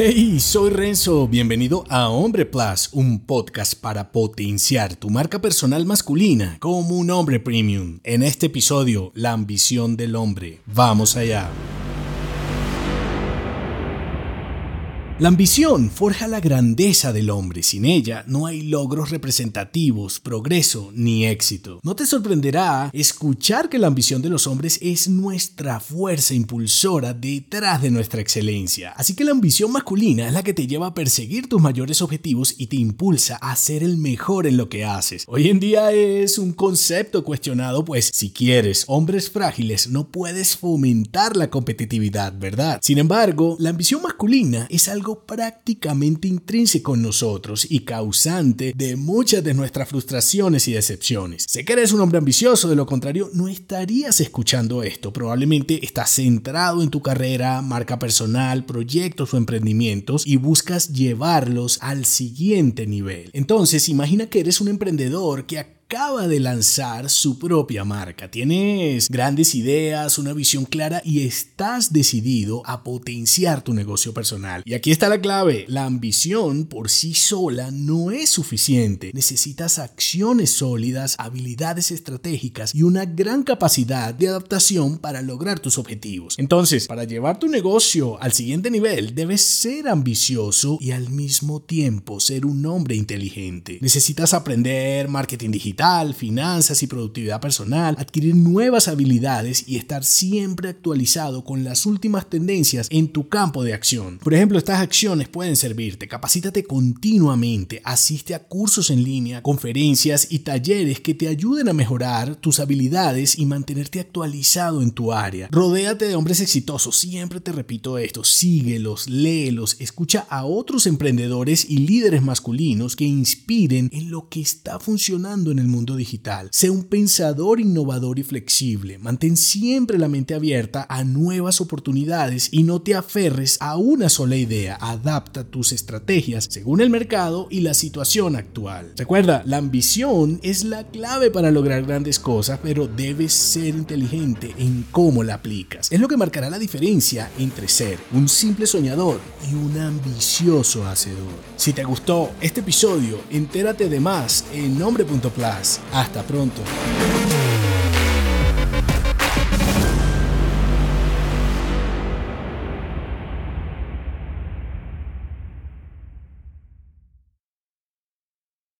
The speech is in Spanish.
Hey, soy Renzo, bienvenido a Hombre Plus, un podcast para potenciar tu marca personal masculina como un hombre premium. En este episodio, la ambición del hombre. Vamos allá. La ambición forja la grandeza del hombre. Sin ella no hay logros representativos, progreso ni éxito. No te sorprenderá escuchar que la ambición de los hombres es nuestra fuerza impulsora detrás de nuestra excelencia. Así que la ambición masculina es la que te lleva a perseguir tus mayores objetivos y te impulsa a ser el mejor en lo que haces. Hoy en día es un concepto cuestionado, pues si quieres hombres frágiles no puedes fomentar la competitividad, ¿verdad? Sin embargo, la ambición masculina es algo prácticamente intrínseco en nosotros y causante de muchas de nuestras frustraciones y decepciones. Sé que eres un hombre ambicioso, de lo contrario no estarías escuchando esto. Probablemente estás centrado en tu carrera, marca personal, proyectos o emprendimientos y buscas llevarlos al siguiente nivel. Entonces, imagina que eres un emprendedor que acaba de lanzar su propia marca. Tienes grandes ideas, una visión clara y estás decidido a potenciar tu negocio personal. Y aquí está la clave. La ambición por sí sola no es suficiente. Necesitas acciones sólidas, habilidades estratégicas y una gran capacidad de adaptación para lograr tus objetivos. Entonces, para llevar tu negocio al siguiente nivel, debes ser ambicioso y al mismo tiempo ser un hombre inteligente. Necesitas aprender marketing digital finanzas y productividad personal, adquirir nuevas habilidades y estar siempre actualizado con las últimas tendencias en tu campo de acción. Por ejemplo, estas acciones pueden servirte. Capacítate continuamente, asiste a cursos en línea, conferencias y talleres que te ayuden a mejorar tus habilidades y mantenerte actualizado en tu área. Rodéate de hombres exitosos, siempre te repito esto, síguelos, léelos, escucha a otros emprendedores y líderes masculinos que inspiren en lo que está funcionando en el mundo digital. Sé un pensador innovador y flexible. Mantén siempre la mente abierta a nuevas oportunidades y no te aferres a una sola idea. Adapta tus estrategias según el mercado y la situación actual. Recuerda, la ambición es la clave para lograr grandes cosas, pero debes ser inteligente en cómo la aplicas. Es lo que marcará la diferencia entre ser un simple soñador y un ambicioso hacedor. Si te gustó este episodio, entérate de más en hasta pronto.